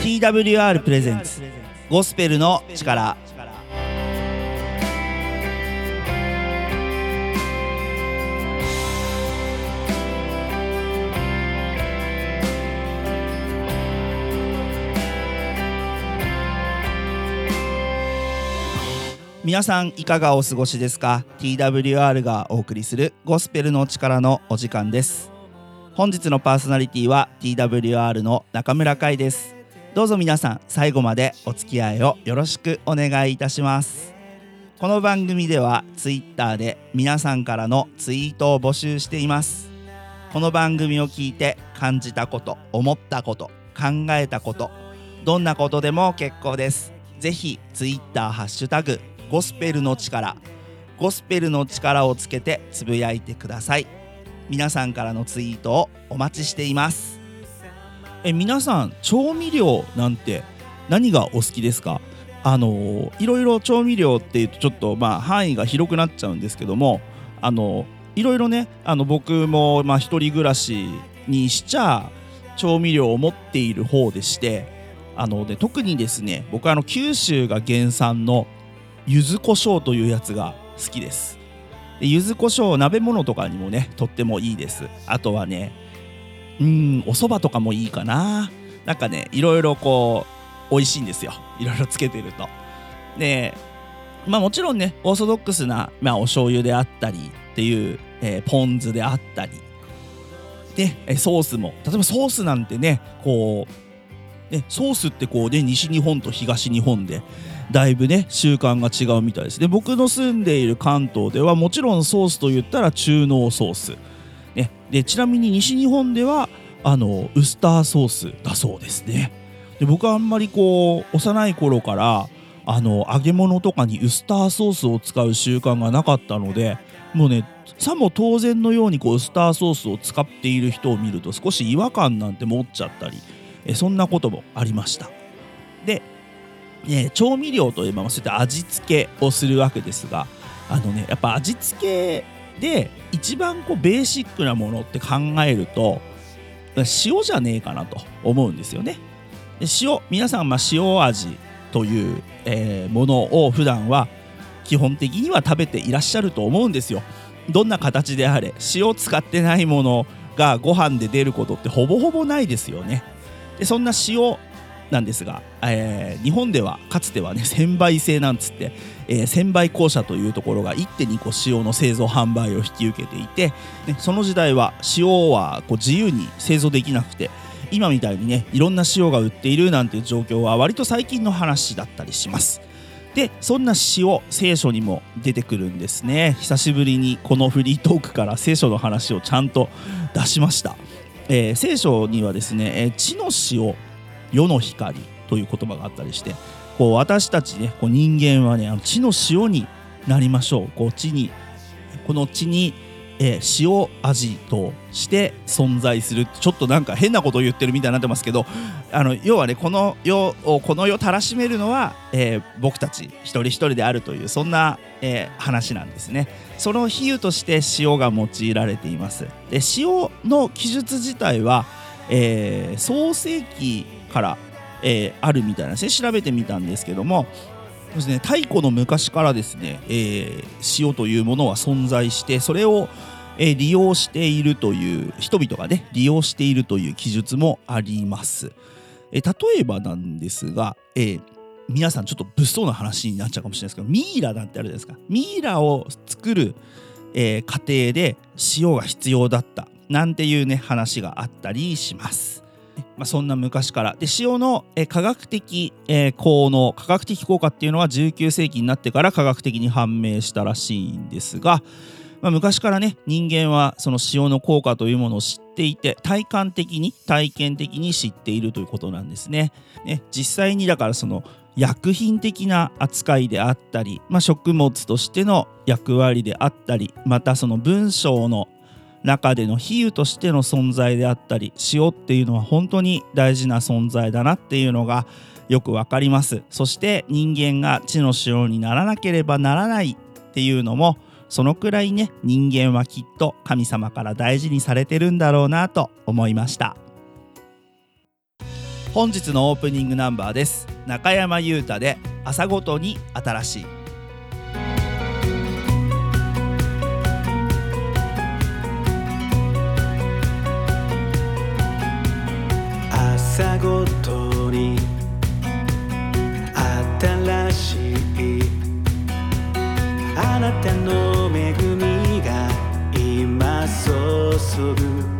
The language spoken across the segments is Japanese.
TWR プレゼンツゴスペルの力。皆さんいかがお過ごしですか？TWR がお送りするゴスペルの力のお時間です。本日のパーソナリティは TWR の中村海です。どうぞ皆さん最後までお付き合いをよろしくお願いいたします。この番組では Twitter で皆さんからのツイートを募集しています。この番組を聞いて感じたこと思ったこと考えたことどんなことでも結構です。ぜひ Twitter ハッシュタグゴスペルの力ゴスペルの力をつけてつぶやいてください。皆さんからのツイートをお待ちしています。え皆さん調味料なんて何がお好きですか？あのいろいろ調味料っていうとちょっとまあ範囲が広くなっちゃうんですけどもあのいろいろねあの僕もまあ一人暮らしにしちゃ調味料を持っている方でしてあので特にですね僕はあの九州が原産の柚子胡椒というやつが好きです。で柚子胡椒鍋物とかにもねとってもいいです。あとはねうんお蕎麦とかもいいかな。なんかねいろいろこう美味しいんですよ。いろいろつけてると。でまあもちろんねオーソドックスな、まあ、お醤油であったりっていう、えー、ポン酢であったり。でソースも。例えばソースなんてねこうねソースってこうね西日本と東日本でだいぶね習慣が違うみたいです。で僕の住んでいる関東ではもちろんソースと言ったら中濃ソース、でちなみに西日本ではあのウスターソースだそうですね。で僕はあんまりこう幼い頃からあの揚げ物とかにウスターソースを使う習慣がなかったのでもうねさも当然のようにこうウスターソースを使っている人を見ると少し違和感なんて持っちゃったりえそんなこともありました。でね、調味料といえばそういった味付けをするわけですがあのねやっぱ味付けで一番こうベーシックなものって考えると塩じゃねえかなと思うんですよね。で塩皆さんまあ塩味という、えー、ものを普段は基本的には食べていらっしゃると思うんですよ。どんな形であれ塩使ってないものがご飯で出ることってほぼほぼないですよね。でそんな塩なんですが、えー、日本ではかつてはね1000倍制なんつって、えー、1000倍校舎というところが1.2個塩の製造販売を引き受けていて、ね、その時代は塩はこう自由に製造できなくて今みたいにねいろんな塩が売っているなんていう状況は割と最近の話だったりします。でそんな塩聖書にも出てくるんですね。久しぶりにこのフリートークから聖書の話をちゃんと出しました、えー、聖書にはですね、えー、地の塩世の光という言葉があったりしてこう私たちねこう人間はねあの地の塩になりましょう。こう地にこの地に、えー、塩味として存在する。ちょっとなんか変なことを言ってるみたいになってますけどあの要はねこの世をこの世たらしめるのは、えー、僕たち一人一人であるというそんな、えー、話なんですね。その比喩として塩が用いられています。で塩の記述自体は、えー、創世紀から、えー、あるみたいなんですね。調べてみたんですけどもですね、太古の昔からですね、えー、塩というものは存在してそれを、えー、利用しているという人々がね利用しているという記述もあります、えー、例えばなんですが、えー、皆さんちょっと物騒な話になっちゃうかもしれないですけどミイラなんてあるじゃないですか。ミイラを作る、えー、過程で塩が必要だったなんていうね話があったりします。まあ、そんな昔からで塩の、え科学的、え、効能科学的効果っていうのは19世紀になってから科学的に判明したらしいんですが、まあ、昔からね人間はその塩の効果というものを知っていて体感的に体験的に知っているということなんですね。ね実際にだからその薬品的な扱いであったり、まあ、食物としての役割であったりまたその文章の中での比喩としての存在であったり塩っていうのは本当に大事な存在だなっていうのがよくわかります。そして人間が地の塩にならなければならないっていうのもそのくらいね人間はきっと神様から大事にされてるんだろうなと思いました。本日のオープニングナンバーです。中山優太で朝ごとに新しい。ごとに新しいあなたの恵みが今注ぐ。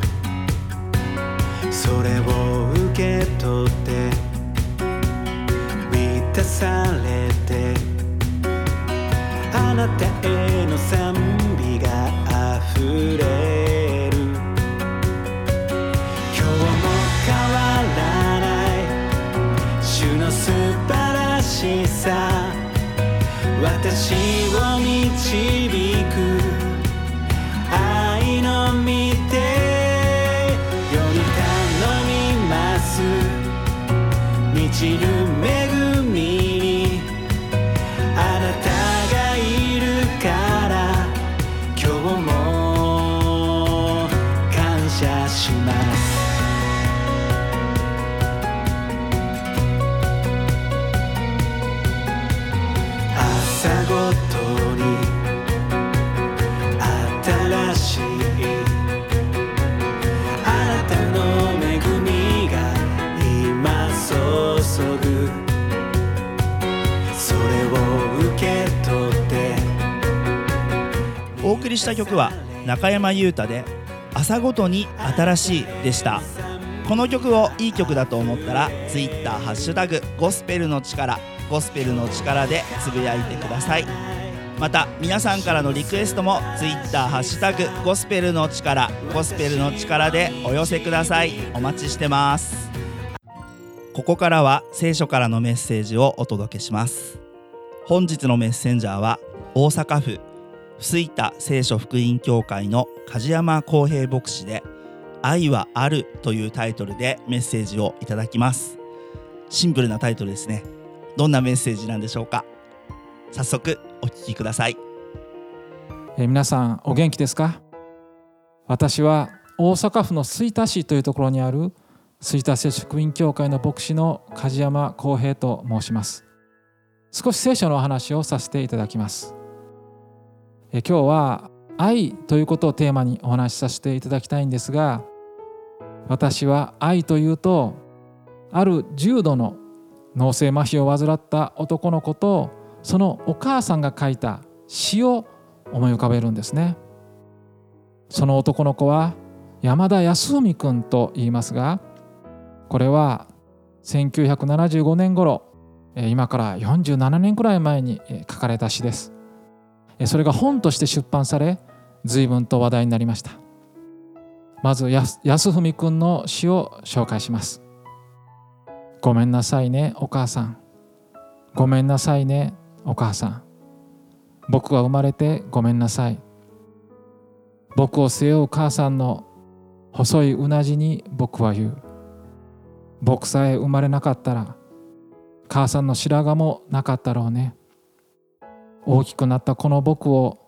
した曲は中山優太で朝ごとに新しいでした。この曲をいい曲だと思ったら Twitter ハッシュタグゴスペルの力ゴスペルの力でつぶやいてください。また皆さんからのリクエストも Twitter ハッシュタグゴスペルの力ゴスペルの力でお寄せください。お待ちしてます。ここからは聖書からのメッセージをお届けします。本日のメッセンジャーは大阪府吹田聖書福音教会の梶山康平牧師で「愛はある」というタイトルでメッセージをいただきます。シンプルなタイトルですね。どんなメッセージなんでしょうか。早速お聞きください。えー皆さんお元気ですか？私は大阪府の吹田市というところにある吹田聖書福音教会の牧師の梶山康平と申します。少し聖書のお話をさせていただきます。え今日は愛ということをテーマにお話しさせていただきたいんですが私は愛というとある重度の脳性麻痺を患った男の子とそのお母さんが書いた詩を思い浮かべるんですね。その男の子は山田康文君と言いますがこれは1975年頃え今から47年くらい前に書かれた詩です。それが本として出版され随分と話題になりました。まず安文君の詩を紹介します。ごめんなさいねお母さん。ごめんなさいねお母さん。僕が生まれてごめんなさい。僕を背負う母さんの細いうなじに僕は言う。僕さえ生まれなかったら母さんの白髪もなかったろうね。大きくなったこの僕を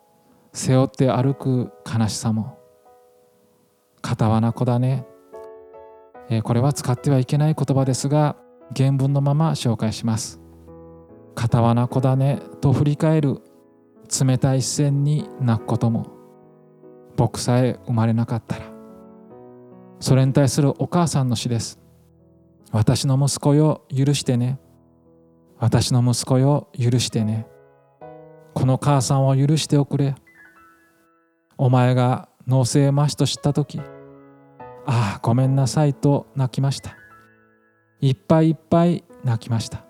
背負って歩く悲しさも片わな子だね。えーこれは使ってはいけない言葉ですが原文のまま紹介します。片わな子だねと振り返る。冷たい視線に泣くことも僕さえ生まれなかったら。それに対するお母さんの詩です。私の息子よ許してね。私の息子よ許してね。この母さんを許しておくれ。お前が脳性麻痺と知った時ああごめんなさいと泣きました。いっぱいいっぱい泣きました。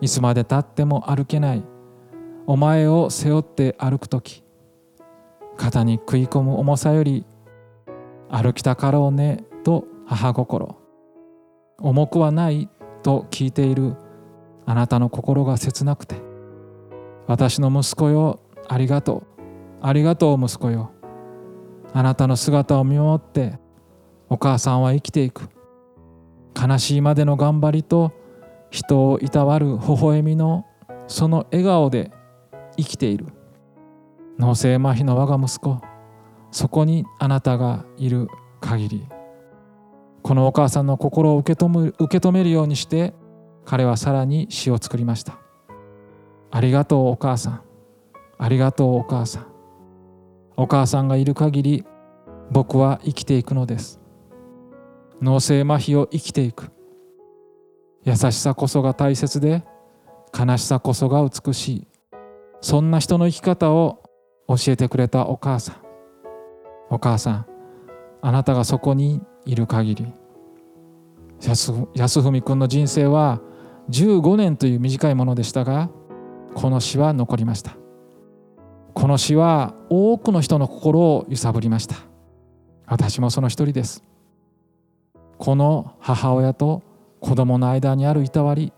いつまでたっても歩けない。お前を背負って歩く時肩に食い込む重さより歩きたかろうねと母心重くはないと聞いているあなたの心が切なくて私の息子よありがとう。ありがとう息子よ。あなたの姿を見守ってお母さんは生きていく。悲しいまでの頑張りと人をいたわる微笑みのその笑顔で生きている。脳性麻痺の我が息子。そこにあなたがいる限り。このお母さんの心を受け止め受け止めるようにして彼はさらに詩を作りました。ありがとうお母さん。ありがとうお母さん。お母さんがいる限り僕は生きていくのです。脳性麻痺を生きていく。優しさこそが大切で悲しさこそが美しい。そんな人の生き方を教えてくれたお母さん。お母さんあなたがそこにいる限り。安文君の人生は15年という短いものでしたがこの詩は残りました。この詩は多くの人の心を揺さぶりました。私もその一人です。この母親と子供の間にあるいたわり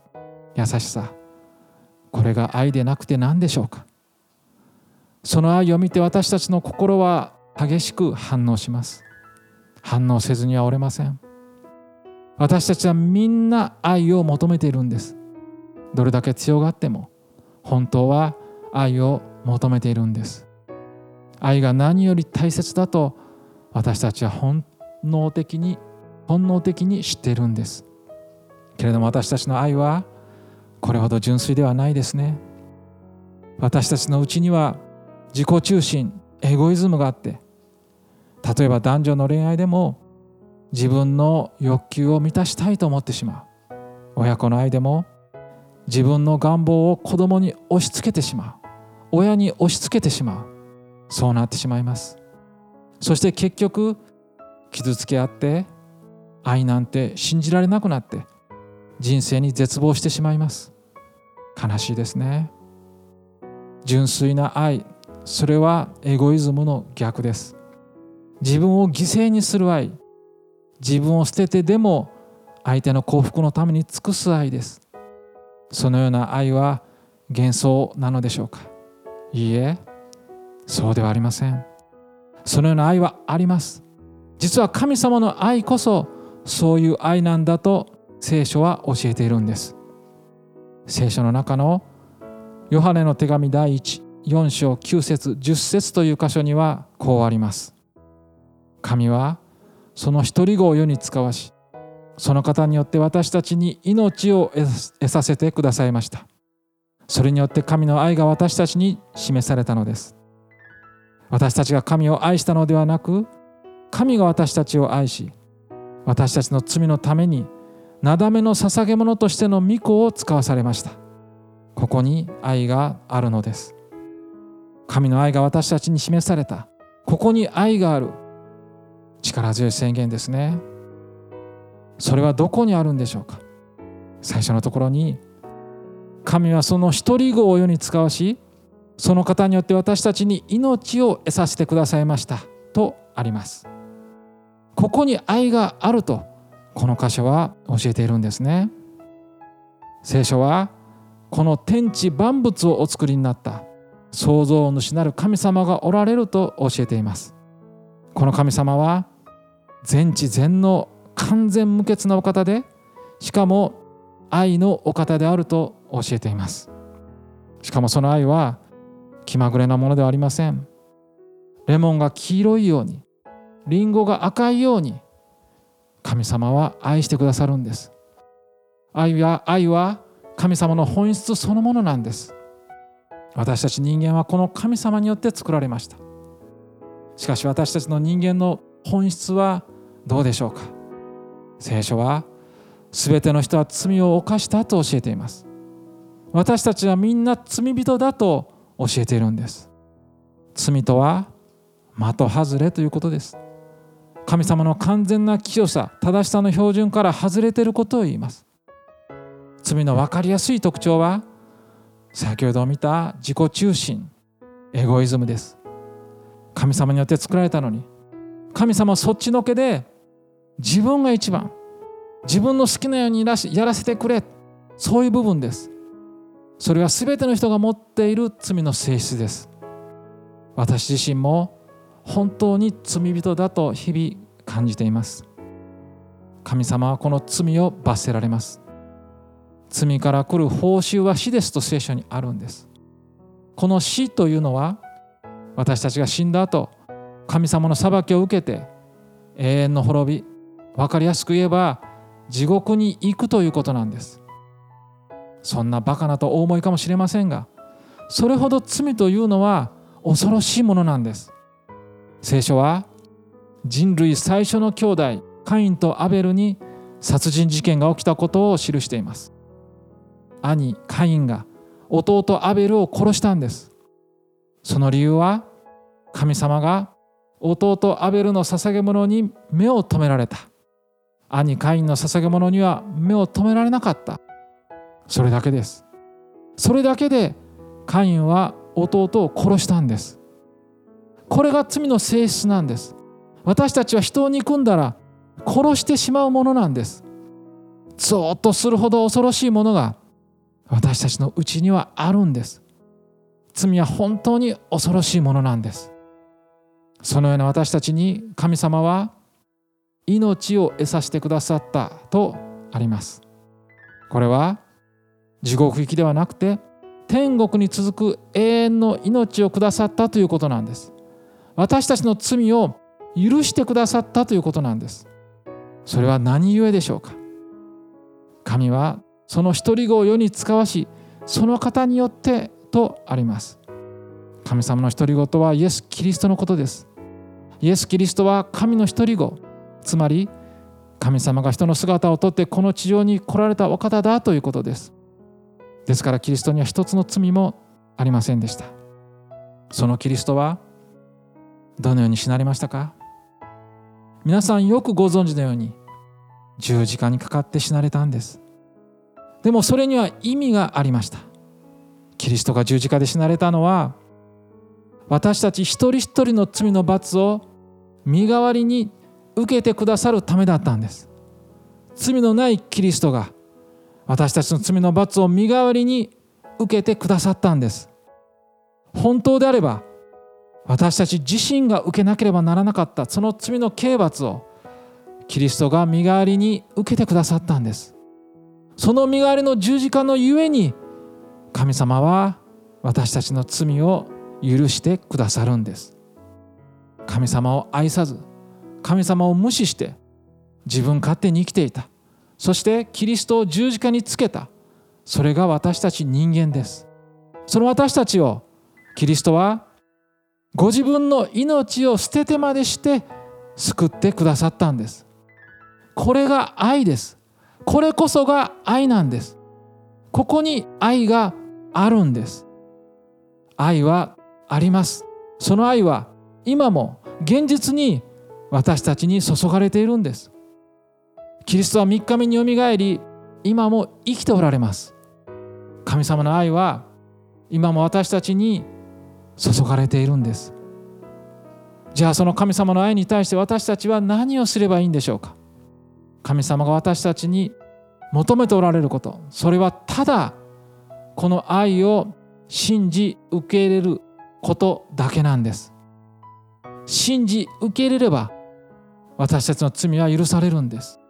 優しさ。これが愛でなくて何でしょうか。その愛を見て私たちの心は激しく反応します。反応せずにはおれません。私たちはみんな愛を求めているんです。どれだけ強がっても。本当は愛を求めているんです。愛が何より大切だと私たちは本能的に本能的に知っているんです。けれども私たちの愛はこれほど純粋ではないですね。私たちのうちには自己中心エゴイズムがあって例えば男女の恋愛でも自分の欲求を満たしたいと思ってしまう。親子の愛でも自分の願望を子供に押し付けてしまう。親に押し付けてしまう。そうなってしまいます。そして結局傷つけ合って愛なんて信じられなくなって人生に絶望してしまいます。悲しいですね。純粋な愛それはエゴイズムの逆です。自分を犠牲にする愛自分を捨ててでも相手の幸福のために尽くす愛です。そのような愛は幻想なのでしょうか？いいえそうではありません。そのような愛はあります。実は神様の愛こそそういう愛なんだと聖書は教えているんです。聖書の中のヨハネの手紙第14章9節10節という箇所にはこうあります。神はその一人子を世に使わしその方によって私たちに命を得させてくださいました。それによって神の愛が私たちに示されたのです。私たちが神を愛したのではなく神が私たちを愛し私たちの罪のためになだめの捧げ物としての御子を使わされました。ここに愛があるのです。神の愛が私たちに示された。ここに愛がある。力強い宣言ですね。それはどこにあるんでしょうか？最初のところに神はその一人子を世に使わしその方によって私たちに命を得させてくださいましたとあります。ここに愛があるとこの箇所は教えているんですね。聖書はこの天地万物をお作りになった創造主なる神様がおられると教えています。この神様は全知全能完全無欠なお方でしかも愛のお方であると教えています。しかもその愛は気まぐれなものではありません。レモンが黄色いようにリンゴが赤いように神様は愛してくださるんです。愛は愛は神様の本質そのものなんです。私たち人間はこの神様によって作られました。しかし私たちの人間の本質はどうでしょうか？聖書は全ての人は罪を犯したと教えています。私たちはみんな罪人だと教えているんです。罪とは的外れということです。神様の完全な清さ正しさの標準から外れていることを言います。罪の分かりやすい特徴は先ほど見た自己中心エゴイズムです。神様によって作られたのに神様そっちのけで自分が一番。自分の好きなようにやらせてくれ。そういう部分です。それは全ての人が持っている罪の性質です。私自身も本当に罪人だと日々感じています。神様はこの罪を罰せられます。罪から来る報酬は死ですと聖書にあるんです。この死というのは私たちが死んだ後神様の裁きを受けて永遠の滅び分かりやすく言えば地獄に行くということなんです。そんなバカなとお思いかもしれませんがそれほど罪というのは恐ろしいものなんです。聖書は人類最初の兄弟カインとアベルに殺人事件が起きたことを記しています。兄カインが弟アベルを殺したんです。その理由は神様が弟アベルの捧げ物に目を留められた。兄カインの捧げ物には目を留められなかった。それだけです。それだけでカインは弟を殺したんです。これが罪の性質なんです。私たちは人を憎んだら殺してしまうものなんです。ゾーッとするほど恐ろしいものが私たちのうちにはあるんです。罪は本当に恐ろしいものなんです。そのような私たちに神様は命を得させてくださったとあります。これは地獄行きではなくて天国に続く永遠の命をくださったということなんです。私たちの罪を許してくださったということなんです。それは何故でしょうか？神はその一人子を世に使わしその方によってとあります。神様の一人子とはイエス・キリストのことです。イエス・キリストは神の一人子。つまり神様が人の姿をとってこの地上に来られたお方だということです。ですからキリストには一つの罪もありませんでした。そのキリストはどのように死なれましたか？皆さんよくご存知のように十字架にかかって死なれたんです。でもそれには意味がありました。キリストが十字架で死なれたのは私たち一人一人の罪の罰を身代わりに受けてくださるためだったんです。罪のないキリストが私たちの罪の罰を身代わりに受けてくださったんです。本当であれば私たち自身が受けなければならなかったその罪の刑罰をキリストが身代わりに受けてくださったんです。その身代わりの十字架のゆえに神様は私たちの罪を許してくださるんです。神様を愛さず神様を無視して自分勝手に生きていた。そしてキリストを十字架につけた。それが私たち人間です。その私たちをキリストはご自分の命を捨ててまでして救ってくださったんです。これが愛です。これこそが愛なんです。ここに愛があるんです。愛はあります。その愛は今も現実に私たちに注がれているんです。キリストは3日目によみがえり今も生きておられます。神様の愛は今も私たちに注がれているんです。じゃあその神様の愛に対して私たちは何をすればいいんでしょうか？神様が私たちに求めておられること。それはただこの愛を信じ受け入れることだけなんです。信じ受け入れれば私たちの罪は許されるんです。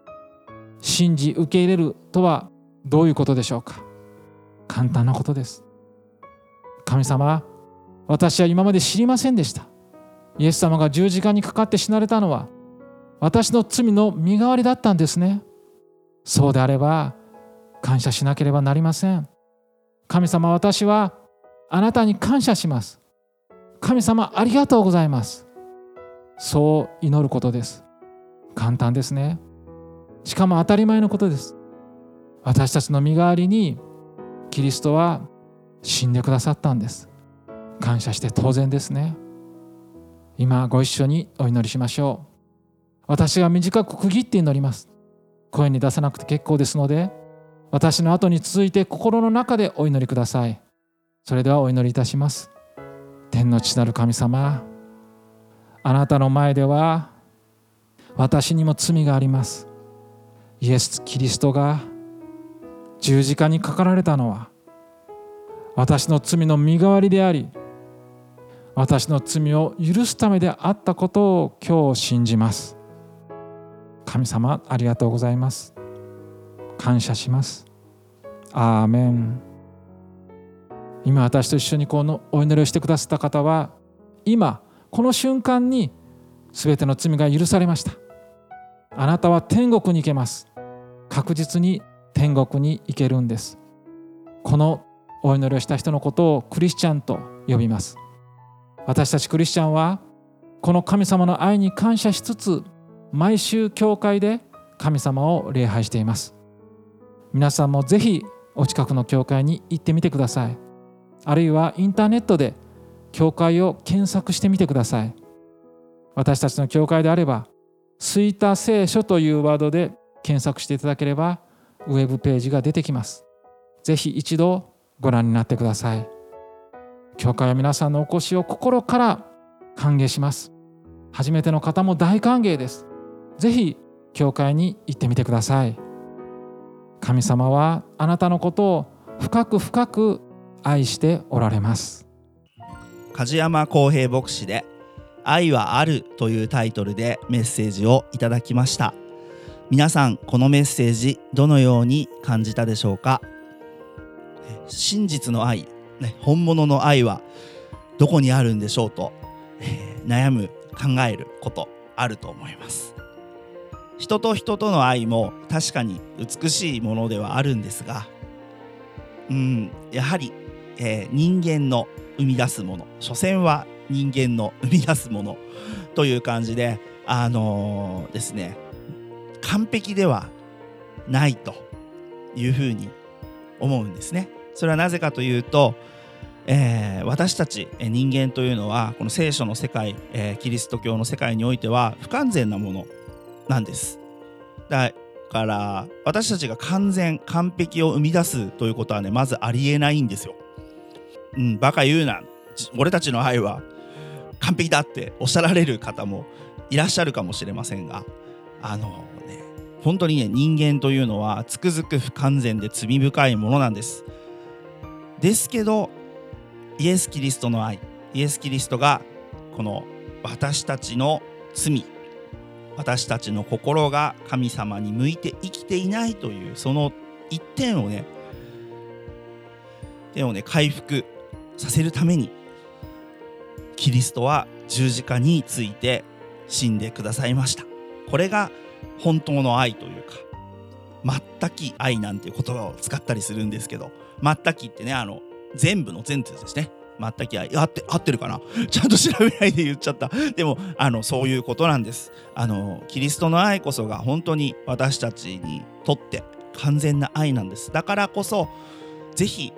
信じ受け入れるとはどういうことでしょうか。簡単なことです。神様私は今まで知りませんでした。イエス様が十字架にかかって死なれたのは私の罪の身代わりだったんですね。そうであれば感謝しなければなりません。神様私はあなたに感謝します。神様ありがとうございます。そう祈ることです。簡単ですね。しかも当たり前のことです。私たちの身代わりにキリストは死んでくださったんです。感謝して当然ですね。今ご一緒にお祈りしましょう。私が短く区切って祈ります。声に出さなくて結構ですので私の後に続いて心の中でお祈りください。それではお祈りいたします。天の父なる神様あなたの前では私にも罪があります。イエス・キリストが十字架にかかられたのは私の罪の身代わりであり私の罪を許すためであったことを今日信じます。神様ありがとうございます。感謝します。アーメン。今私と一緒にこのお祈りをしてくださった方は今この瞬間に全ての罪が許されました。あなたは天国に行けます。確実に天国に行けるんです。このお祈りをした人のことをクリスチャンと呼びます。私たちクリスチャンはこの神様の愛に感謝しつつ毎週教会で神様を礼拝しています。皆さんもぜひお近くの教会に行ってみてください。あるいはインターネットで教会を検索してみてください。私たちの教会であれば「吹田聖書」というワードで検索していただければウェブページが出てきます。ぜひ一度ご覧になってください。教会は皆さんのお越しを心から歓迎します。初めての方も大歓迎です。ぜひ教会に行ってみてください。神様はあなたのことを深く深く愛しておられます。梶山公平牧師で「愛はある」というタイトルでメッセージをいただきました。皆さんこのメッセージどのように感じたでしょうか？真実の愛、ね、本物の愛はどこにあるんでしょうと、えー、悩む考えることあると思います。人と人との愛も確かに美しいものではあるんですがうんやはり、えー、人間の生み出すもの所詮は人間の生み出すものという感じであのー、ですね完璧ではないというふうに思うんですね。それはなぜかというと、えー、私たち人間というのはこの聖書の世界、えー、キリスト教の世界においては不完全なものなんです。だから私たちが完全完璧を生み出すということはねまずありえないんですよ。うん、バカ言うな俺たちの愛は完璧だっておっしゃられる方もいらっしゃるかもしれませんがあのね本当にね人間というのはつくづく不完全で罪深いものなんです。ですけどイエス・キリストの愛イエス・キリストがこの私たちの罪私たちの心が神様に向いて生きていないというその一点をね点をね回復させるためにキリストは十字架について死んでくださいました。これが本当の愛というか全き愛なんていう言葉を使ったりするんですけど全きってねあの全部の全部ですね。全き愛。合って合ってるかな？ちゃんと調べないで言っちゃった。でもあのそういうことなんです。あのキリストの愛こそが本当に私たちにとって完全な愛なんです。だからこそぜひ、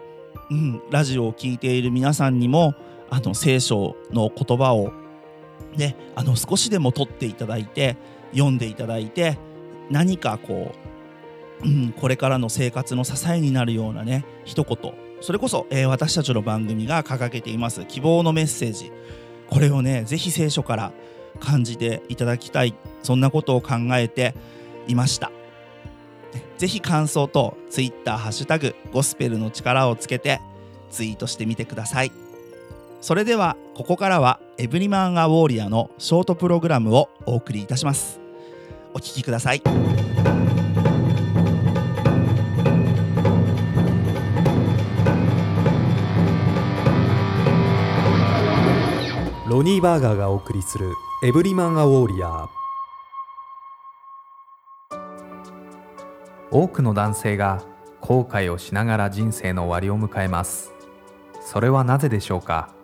うん、ラジオを聴いている皆さんにもあの聖書の言葉をねあの少しでも取っていただいて読んでいただいて何かこう、うん、これからの生活の支えになるようなね一言。それこそ、えー、私たちの番組が掲げています希望のメッセージ。これをねぜひ聖書から感じていただきたい。そんなことを考えていました。ぜひ感想と Twitter ハッシュタグゴスペルの力をつけてツイートしてみてください。それではここからはエブリマン・ア・ウォーリアのショートプログラムをお送りいたします。お聴きください。ロニー・バーガーがお送りするエブリマン・ア・ウォーリア。ー多くの男性が後悔をしながら人生の終わりを迎えます。それはなぜでしょうか？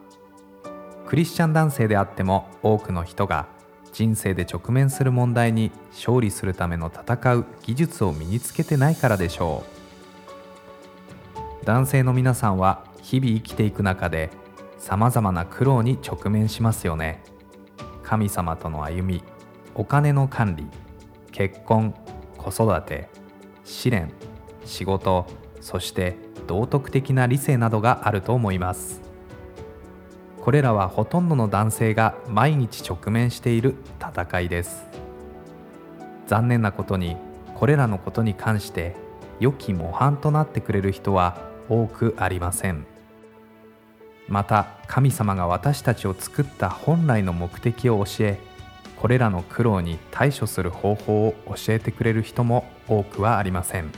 クリスチャン男性であっても多くの人が人生で直面する問題に勝利するための戦う技術を身につけてないからでしょう。男性の皆さんは日々生きていく中でさまざまな苦労に直面しますよね。神様との歩みお金の管理結婚子育て試練仕事そして道徳的な理性などがあると思います。これらはほとんどの男性が毎日直面している戦いです。残念なことにこれらのことに関して良き模範となってくれる人は多くありません。また神様が私たちを作った本来の目的を教えこれらの苦労に対処する方法を教えてくれる人も多くはありません。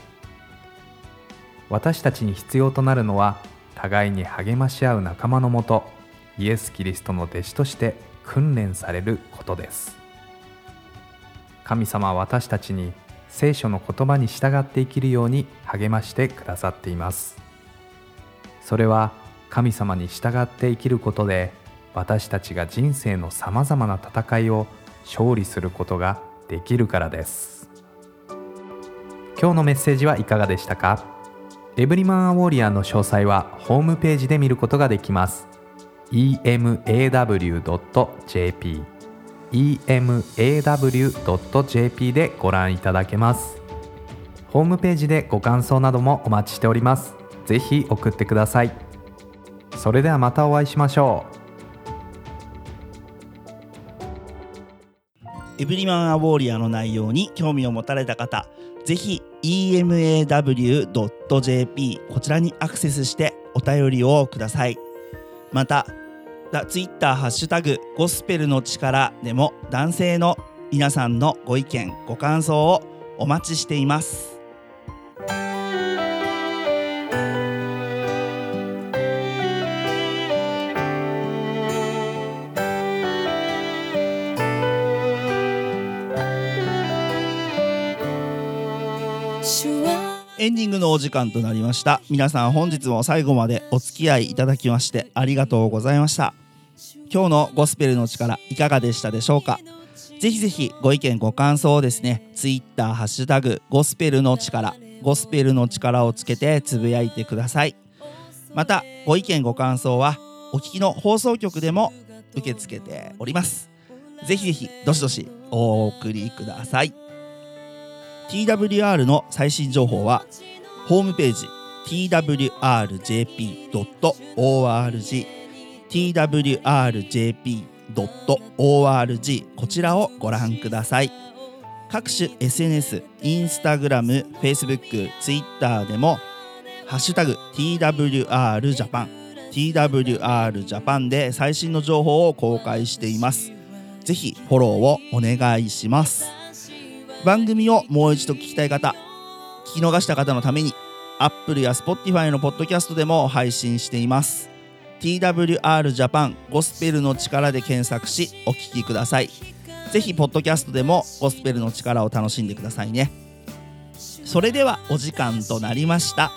私たちに必要となるのは互いに励まし合う仲間のもとイエス・キリストの弟子として訓練されることです。神様は私たちに聖書の言葉に従って生きるように励ましてくださっています。それは神様に従って生きることで私たちが人生のさまざまな戦いを勝利することができるからです。今日のメッセージはいかがでしたか？エブリマンアウォリアーの詳細はホームページで見ることができます。emaw.jp emaw.jp でご覧いただけます。ホームページでご感想などもお待ちしております。ぜひ送ってください。それではまたお会いしましょう。エブリマンアウォーリアの内容に興味を持たれた方ぜひ emaw.jp こちらにアクセスしてお便りをください。またツイッターハッシュタグゴスペルの力でも男性の皆さんのご意見ご感想をお待ちしています。エンディングのお時間となりました。皆さん本日も最後までお付き合いいただきましてありがとうございました。今日のゴスペルの力いかがでしたでしょうか？ぜひぜひご意見ご感想をですねツイッターハッシュタグゴスペルの力ゴスペルの力をつけてつぶやいてください。またご意見ご感想はお聞きの放送局でも受け付けております。ぜひぜひどしどしお送りください。TWR の最新情報はホームページ twrjp.org twrjp.org こちらをご覧ください。各種 SNS、インスタグラム、Facebook、Twitter でもハッシュタグ TWRJAPAN TWRJAPAN で最新の情報を公開しています。ぜひフォローをお願いします。番組をもう一度聞きたい方聞き逃した方のために Apple や Spotify のポッドキャストでも配信しています。TWR ジャパンゴスペルの力で検索しお聞きください。ぜひポッドキャストでもゴスペルの力を楽しんでくださいね。それではお時間となりました。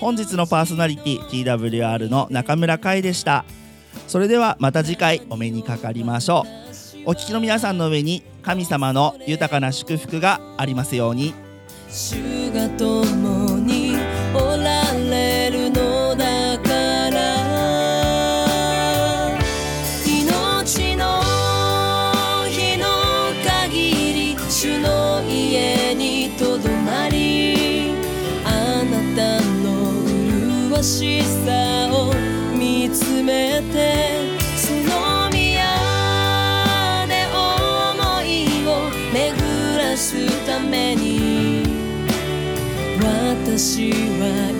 本日のパーソナリティ TWR の中村海でした。それではまた次回お目にかかりましょう。お聞きの皆さんの上に神様の豊かな祝福がありますように。しさを見つめてその宮で思いを巡らすために私は